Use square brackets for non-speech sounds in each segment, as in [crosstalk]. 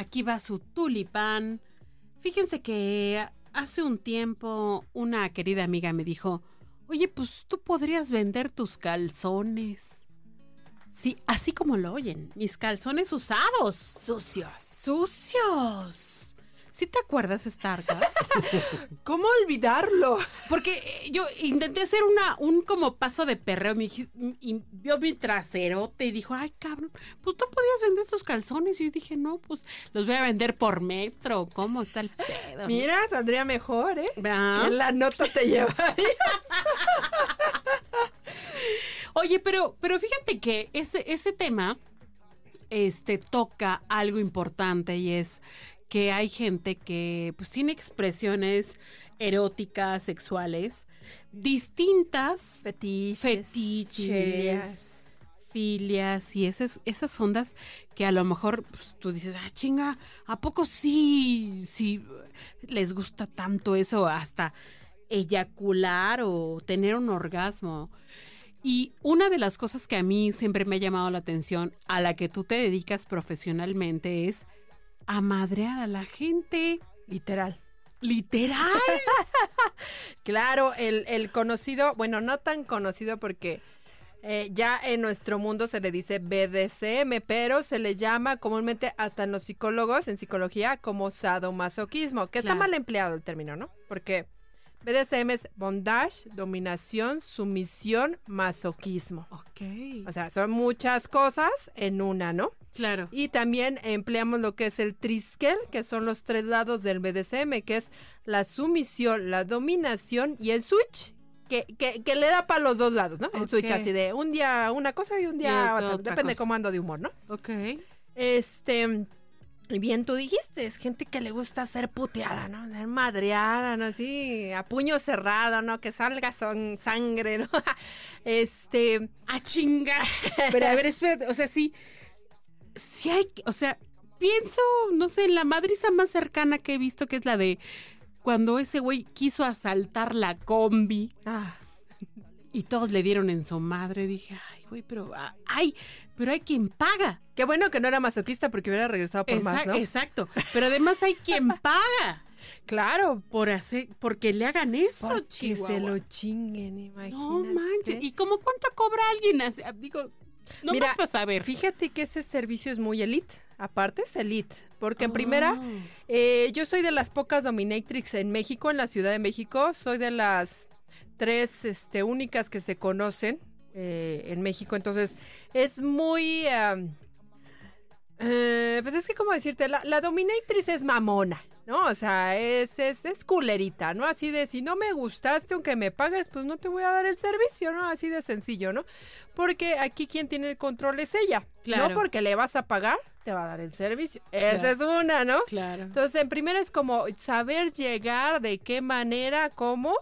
aquí va su tulipán. Fíjense que hace un tiempo una querida amiga me dijo, oye, pues tú podrías vender tus calzones. Sí, así como lo oyen, mis calzones usados. Sucios. Sucios. ¿Sí te acuerdas, Starga? [laughs] ¿Cómo olvidarlo? Porque eh, yo intenté hacer una, un como paso de perreo mi, y vio mi traserote y dijo, ay, cabrón, pues tú podías vender esos calzones. Y yo dije, no, pues los voy a vender por metro. ¿Cómo está el pedo? Mira, saldría mejor, ¿eh? Que la nota te llevarías. [laughs] Oye, pero, pero fíjate que ese, ese tema este, toca algo importante y es que hay gente que pues tiene expresiones eróticas, sexuales, distintas, fetiches, fetiches filias, y esas, esas ondas que a lo mejor pues, tú dices, ah, chinga, ¿a poco sí, sí les gusta tanto eso hasta eyacular o tener un orgasmo? Y una de las cosas que a mí siempre me ha llamado la atención, a la que tú te dedicas profesionalmente, es a madrear a la gente. Literal. Literal. [laughs] claro, el, conocido, bueno, no tan conocido porque eh, ya en nuestro mundo se le dice BDSM, pero se le llama comúnmente hasta en los psicólogos, en psicología, como sadomasoquismo, que está mal empleado el término, ¿no? Porque BDSM es bondage, dominación, sumisión, masoquismo. Ok. O sea, son muchas cosas en una, ¿no? Claro. Y también empleamos lo que es el triskel, que son los tres lados del BDSM, que es la sumisión, la dominación y el switch, que, que, le da para los dos lados, ¿no? El switch así de un día una cosa y un día otra. Depende de cómo ando de humor, ¿no? Ok. Este... Y bien tú dijiste, es gente que le gusta ser puteada, ¿no? Ser madreada, ¿no? Así, a puño cerrado, ¿no? Que salga son sangre, ¿no? [laughs] este... ¡A chinga! [laughs] Pero a ver, espérate, o sea, sí... Sí hay... O sea, pienso, no sé, en la madriza más cercana que he visto, que es la de cuando ese güey quiso asaltar la combi. Ah. Y todos le dieron en su madre. Dije, ay, güey, pero ah, ay, pero hay quien paga. Qué bueno que no era masoquista porque hubiera regresado por más, ¿no? Exacto. Pero además hay quien [laughs] paga. Claro. Por hacer, porque le hagan eso, Que se lo chinguen, imagínate. No manches. ¿Y cómo cuánto cobra alguien? Digo, no Mira, vas a saber. Fíjate que ese servicio es muy elite. Aparte es elite. Porque en primera, oh. eh, yo soy de las pocas dominatrix en México, en la Ciudad de México. Soy de las tres este, únicas que se conocen eh, en México. Entonces, es muy... Eh, pues es que, como decirte, la, la, dominatrix es mamona, ¿no? O sea, es, es, es culerita, ¿no? Así de, si no me gustaste, aunque me pagues, pues no te voy a dar el servicio, ¿no? Así de sencillo, ¿no? Porque aquí quien tiene el control es ella. Claro. No porque le vas a pagar, te va a dar el servicio. Esa es una, ¿no? Claro. Entonces, en primera es como saber llegar, de qué manera, cómo,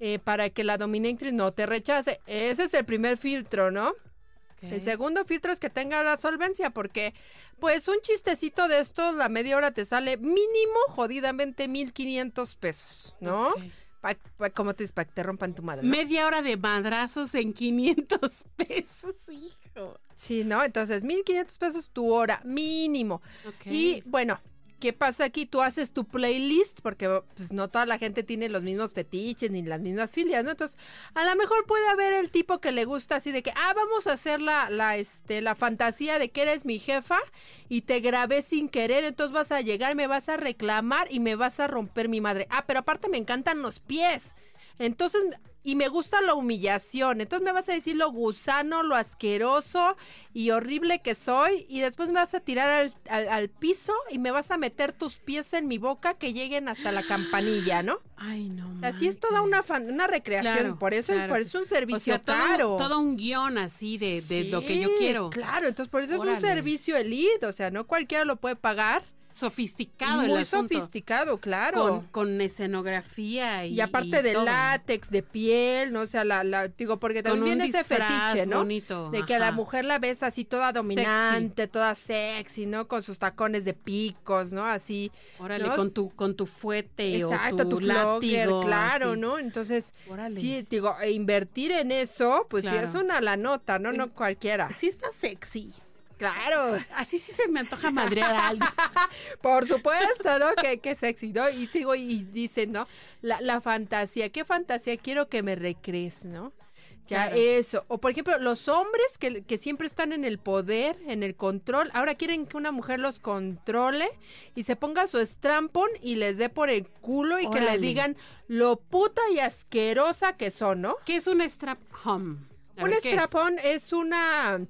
eh, para que la dominatrix no te rechace. Ese es el primer filtro, ¿no? El segundo filtro es que tenga la solvencia, porque pues un chistecito de estos, la media hora te sale mínimo, jodidamente, 1500 pesos, ¿no? como tú dices, para que te rompan tu madre. Media hora de madrazos en 500 [laughs] pesos, hijo. Sí, ¿no? Entonces, 1500 pesos tu hora, mínimo. Y bueno, ¿Qué pasa aquí? Tú haces tu playlist, porque pues, no toda la gente tiene los mismos fetiches ni las mismas filias, ¿no? Entonces, a lo mejor puede haber el tipo que le gusta así de que, ah, vamos a hacer la, la, este, la fantasía de que eres mi jefa y te grabé sin querer, entonces vas a llegar, me vas a reclamar y me vas a romper mi madre. Ah, pero aparte me encantan los pies. Entonces, y me gusta la humillación. Entonces me vas a decir lo gusano, lo asqueroso y horrible que soy. Y después me vas a tirar al, piso y me vas a meter tus pies en mi boca que lleguen hasta la campanilla, ¿no? Ay, no. O sea, sí es toda una, una recreación. por eso por eso es un servicio caro. Todo, un guion así de, lo que yo quiero. Claro, entonces por eso es un servicio elite. O sea, no cualquiera lo puede pagar. Sofisticado el Muy asunto. sofisticado, claro. Con, con escenografía y Y aparte de todo. látex, de piel, ¿no? O sea, la, la- digo, porque también viene ese fetiche, ¿no? bonito, De que a la mujer la ves así toda dominante, toda sexy, ¿no? Con sus tacones de picos, ¿no? Así. Órale, ¿no? con tu, con tu fuete Exacto, o tu, tu flogger, látigo. claro, así. ¿no? Entonces, Órale. sí, digo, e invertir en eso, pues Claro. sí es una la nota, ¿no? No Es- cualquiera. Sí está sexy. Claro, [laughs] Así sí se me antoja [laughs] madrear a alguien. por supuesto, ¿no? Que, que sexy, ¿no? Y te digo, y dicen, ¿no? La, la fantasía, ¿qué fantasía quiero que me recrees, ¿no? Ya Claro. eso. O por ejemplo, los hombres que, que siempre están en el poder, en el control, ahora quieren que una mujer los controle y se ponga su strampon y les dé por el culo y que le digan lo puta y asquerosa que son, ¿no? ¿Qué es un strap Un strapón es una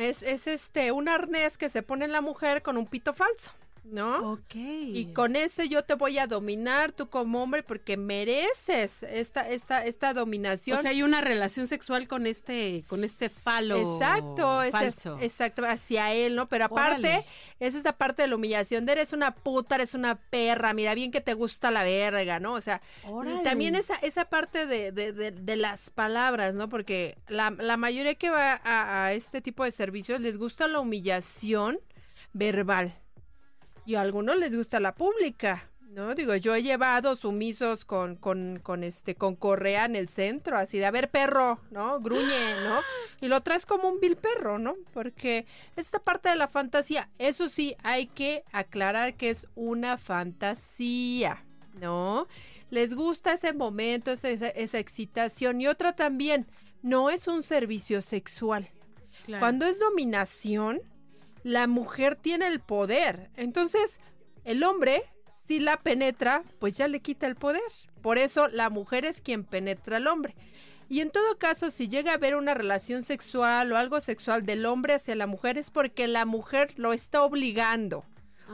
es, es este un arnés que se pone en la mujer con un pito falso, ¿no? Ok. Y con ese yo te voy a dominar tú como hombre porque mereces esta esta esta dominación. O sea, hay una relación sexual con este, con este falo Exacto, ese- falso. exacto, hacia él, ¿no? Pero aparte, Órale. es esta parte de la humillación de eres una puta, eres una perra, mira bien que te gusta la verga, ¿no? O sea, Órale. también esa, esa parte de, de, de, de las palabras, ¿no? Porque la, la mayoría que va a, a este tipo de servicios les gusta la humillación verbal. Y a algunos les gusta la pública. No, digo, yo he llevado sumisos con, con, con este, con correa en el centro, así de, a ver, perro, ¿no? Gruñe, ¿no? Y lo traes como un vil perro, ¿no? Porque esta parte de la fantasía, eso sí, hay que aclarar que es una fantasía, ¿no? Les gusta ese momento, esa, esa- esa excitación. Y otra también, no es un servicio sexual. Claro. Cuando es dominación, la mujer tiene el poder. Entonces, el hombre, si la penetra, pues ya le quita el poder. Por eso la mujer es quien penetra al hombre. Y en todo caso, si llega a haber una relación sexual o algo sexual del hombre hacia la mujer, es porque la mujer lo está obligando.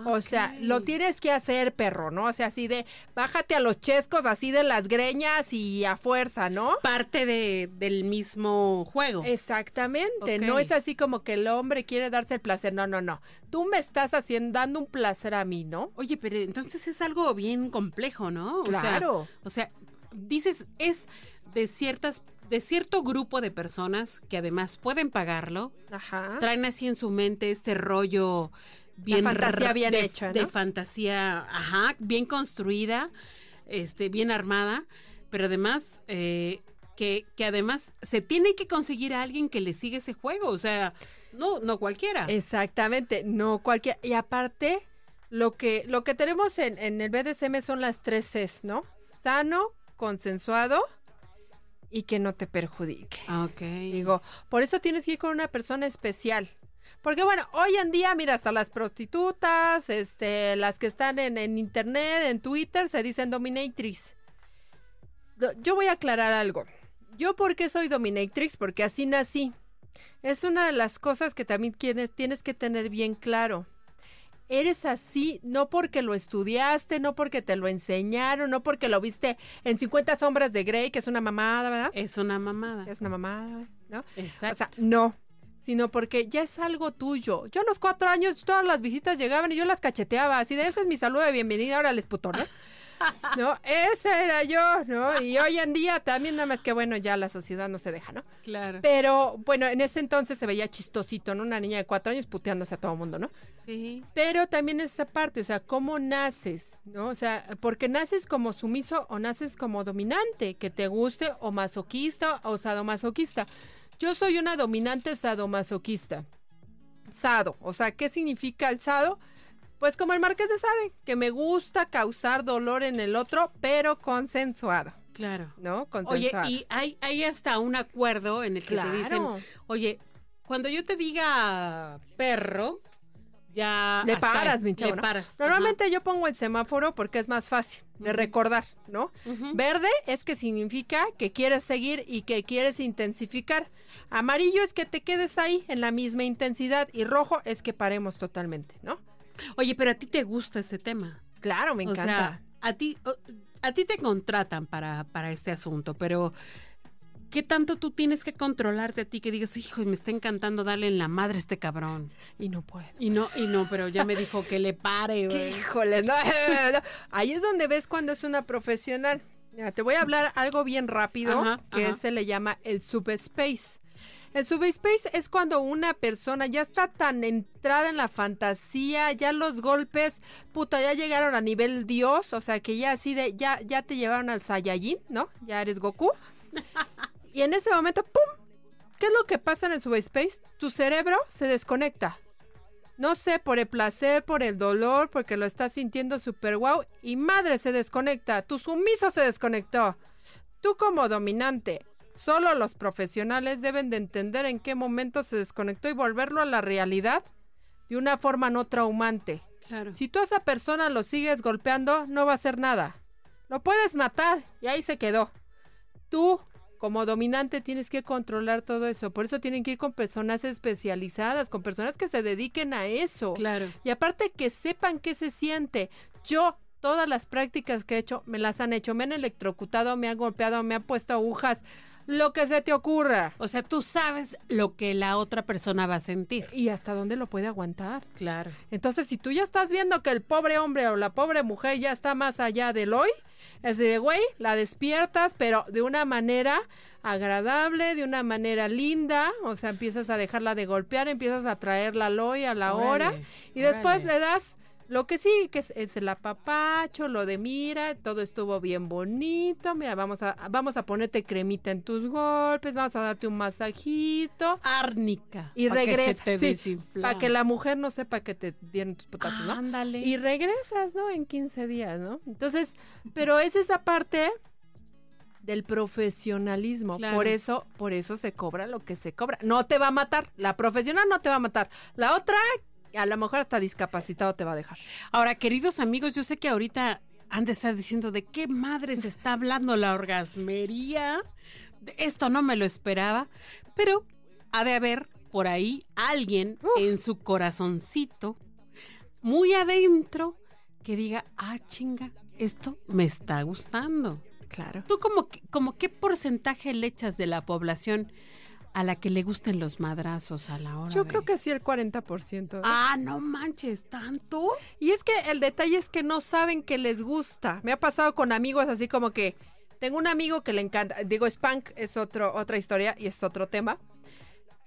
O sea, lo tienes que hacer, perro, ¿no? O sea, así de, bájate a los chescos, así de las greñas y a fuerza, ¿no? Parte de, del mismo juego. Exactamente, no es así como que el hombre quiere darse el placer, no, no, no. Tú me estás haciendo dando un placer a mí, ¿no? Oye, pero entonces es algo bien complejo, ¿no? O sea, Claro. o sea, dices, es de ciertas, de cierto grupo de personas que además pueden pagarlo, Ajá. traen así en su mente este rollo bien fantasía r- bien de, hecha, ¿no? de fantasía, ajá, bien construida, este, bien armada, pero además eh, que, que además se tiene que conseguir a alguien que le siga ese juego, o sea, no, no cualquiera. Exactamente, no cualquier. Y aparte, lo que, lo que tenemos en, en el BDSM son las tres Cs, ¿no? Sano, consensuado y que no te perjudique. Ah, Ok. Digo, por eso tienes que ir con una persona especial. Porque bueno, hoy en día, mira, hasta las prostitutas, este, las que están en, en internet, en Twitter, se dicen dominatrix. Do- Yo voy a aclarar algo. Yo, ¿por qué soy dominatrix? Porque así nací. Es una de las cosas que también tienes, tienes que tener bien claro. Eres así no porque lo estudiaste, no porque te lo enseñaron, no porque lo viste en 50 sombras de Grey, que es una mamada, ¿verdad? Es una mamada. Es una mamada, ¿no? Exacto. O sea, no, sino porque ya es algo tuyo. Yo a los cuatro años, todas las visitas llegaban y yo las cacheteaba, así de ese es mi saludo de bienvenida, ahora les puto, ¿no? [laughs] No, ese era yo, ¿no? Y hoy en día también nada más que bueno, ya la sociedad no se deja, ¿no? claro. Pero bueno, en ese entonces se veía chistosito, ¿no? Una niña de cuatro años puteándose a todo mundo, ¿no? Sí. Pero también es esa parte, o sea, cómo naces, ¿no? O sea, porque naces como sumiso o naces como dominante, que te guste o masoquista o sadomasoquista. Yo soy una dominante sadomasoquista. Sado, o sea, ¿qué significa el sado? Pues como el Marqués de Sade, que me gusta causar dolor en el otro, pero consensuado, Claro. ¿no? Oye, Consensuado. y hay, hay hasta un acuerdo en el que te dicen, oye, cuando yo te diga perro, ya... Le ahí, paras, mi chavo, Le ¿no? paras. Normalmente yo pongo el semáforo porque es más fácil de recordar, ¿no? Verde es que significa que quieres seguir y que quieres intensificar. Amarillo es que te quedes ahí en la misma intensidad y rojo es que paremos totalmente, ¿no? Oye, pero a ti te gusta ese tema. Claro, me O encanta. sea, a ti, o- a ti te contratan para, para este asunto, pero ¿qué tanto tú tienes que controlarte a ti que digas, hijo, me está encantando darle en la madre a este cabrón? Y no puede. Y no, y no, pero ya me dijo que le pare, [laughs] güey. Híjole, no, no. Ahí es donde ves cuando es una profesional. Mira, te voy a hablar algo bien rápido Ajá, que ajá. se le llama el subspace. El subspace es cuando una persona ya está tan entrada en la fantasía, ya los golpes, puta, ya llegaron a nivel Dios, o sea que ya así de, ya, ya te llevaron al Saiyajin, ¿no? Ya eres Goku. Y en ese momento, ¡pum! ¿Qué es lo que pasa en el subspace? Tu cerebro se desconecta. No sé, por el placer, por el dolor, porque lo estás sintiendo súper guau. Y madre se desconecta. Tu sumiso se desconectó. Tú como dominante, solo los profesionales deben de entender en qué momento se desconectó y volverlo a la realidad de una forma no traumante. Claro. Si tú a esa persona lo sigues golpeando, no va a hacer nada. Lo puedes matar y ahí se quedó. Tú, como dominante, tienes que controlar todo eso. Por eso tienen que ir con personas especializadas, con personas que se dediquen a eso. Claro. Y aparte que sepan qué se siente. Yo, todas las prácticas que he hecho, me las han hecho. Me han electrocutado, me han golpeado, me han puesto agujas. Lo que se te ocurra. O sea, tú sabes lo que la otra persona va a sentir. Y hasta dónde lo puede aguantar. Claro. Entonces, si tú ya estás viendo que el pobre hombre o la pobre mujer ya está más allá del hoy, es de, güey, la despiertas, pero de una manera agradable, de una manera linda, o sea, empiezas a dejarla de golpear, empiezas a traerla al hoy, a la hora, Órale, y después le das lo que sí, que es, es el apapacho, lo de mira, todo estuvo bien bonito, mira, vamos a, vamos a ponerte cremita en tus golpes, vamos a darte un masajito, Árnica. y pa' que se te sí, para que la mujer no sepa que te dieron tus putazos, ¿no? Ándale. Y regresas, ¿no? En 15 días, ¿no? Entonces, pero es esa parte del profesionalismo. Claro. Por eso, por eso se cobra lo que se cobra. No te va a matar. La profesional no te va a matar. La otra, a lo mejor hasta discapacitado te va a dejar. Ahora, queridos amigos, yo sé que ahorita han de estar diciendo de qué madre se está hablando la orgasmería. Esto no me lo esperaba, pero ha de haber por ahí alguien en su corazoncito, muy adentro, que diga, ah, chinga, esto me está gustando. Claro. ¿Tú como, que- como qué porcentaje le echas de la población a la que le gusten los madrazos a la hora Yo de- creo que sí el 40%. ¿eh? Ah, no manches, ¿tanto? Y es que el detalle es que no saben que les gusta. Me ha pasado con amigos así como que tengo un amigo que le encanta, digo Spank es otro otra historia y es otro tema.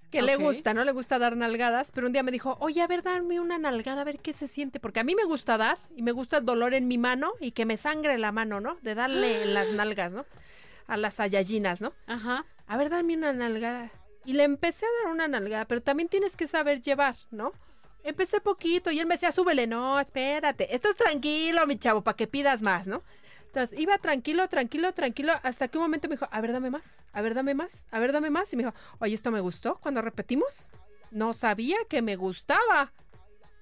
Que le gusta, no le gusta dar nalgadas, pero un día me dijo, "Oye, a ver, dame una nalgada, a ver qué se siente", porque a mí me gusta dar y me gusta el dolor en mi mano y que me sangre la mano, ¿no? De darle en [gasps] las nalgas, ¿no? A las ayayinas, ¿no? Ajá. a ver, dame una nalgada. Y le empecé a dar una nalgada, pero también tienes que saber llevar, ¿no? Empecé poquito y él me decía, súbele, no, espérate, esto es tranquilo, mi chavo, para que pidas más, ¿no? Entonces iba tranquilo, tranquilo, tranquilo, hasta que un momento me dijo, a ver, dame más, a ver, dame más, a ver, dame más. Y me dijo, oye, esto me gustó cuando repetimos. No sabía que me gustaba.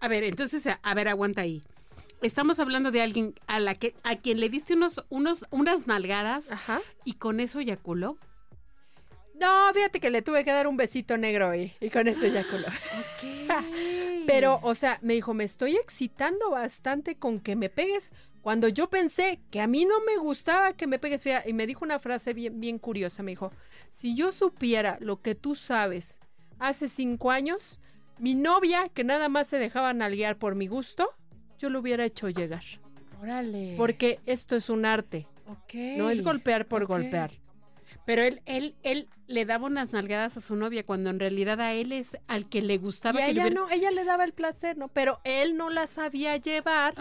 A ver, entonces, a, a ver, aguanta ahí. Estamos hablando de alguien a la que a quien le diste unos unos unas nalgadas Ajá. y con eso eyaculó. No, fíjate que le tuve que dar un besito negro y, y con eso eyaculó. [laughs] Pero, o sea, me dijo, me estoy excitando bastante con que me pegues. Cuando yo pensé que a mí no me gustaba que me pegues, fíjate, y me dijo una frase bien, bien curiosa, me dijo, si yo supiera lo que tú sabes hace cinco años, mi novia, que nada más se dejaba nalguear por mi gusto, yo lo hubiera hecho llegar. Órale. Porque esto es un arte, Ok. no es golpear por golpear. Pero él, él, él le daba unas nalgadas a su novia cuando en realidad a él es al que le gustaba Y que le ella hubiera- no, ella le daba el placer, ¿no? Pero él no la sabía llevar.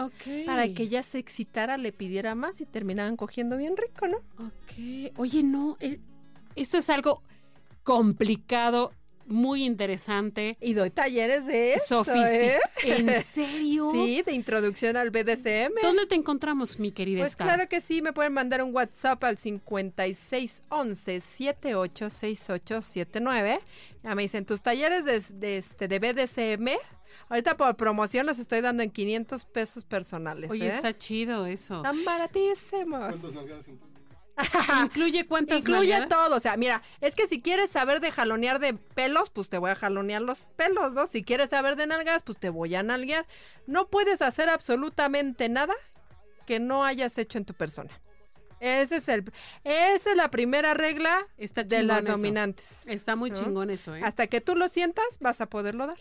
Para que ella se excitara, le pidiera más y terminaban cogiendo bien rico, ¿no? Ok. Oye, no, eh, esto es algo complicado, muy interesante. Y doy talleres de eso. ¿eh? ¿En [laughs] serio? Sí, de introducción al BDSM. ¿Dónde te encontramos, mi querida Pues Star? claro que sí, me pueden mandar un WhatsApp al 5611-786879. Ya me dicen, tus talleres de, de, este, de BDSM, ahorita por promoción los estoy dando en 500 pesos personales. Oye, ¿eh? está chido eso. Están baratísimos. ¿Cuántas nalgadas [laughs] Incluye cuántas Incluye todo. O sea, mira, es que si quieres saber de jalonear de pelos, pues te voy a jalonear los pelos, ¿no? Si quieres saber de nalgas, pues te voy a nalguear. No puedes hacer absolutamente nada que no hayas hecho en tu persona. Ese es el, esa es la primera regla Está de las dominantes. Está muy chingón eso, ¿eh? Hasta que tú lo sientas, vas a poderlo dar.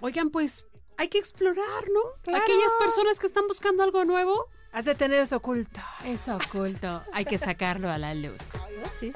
Oigan, pues hay que explorar, ¿no? Aquellas personas que están buscando algo nuevo, Has de tener eso oculto. Eso oculto. Hay que sacarlo a la luz. Ah, sí.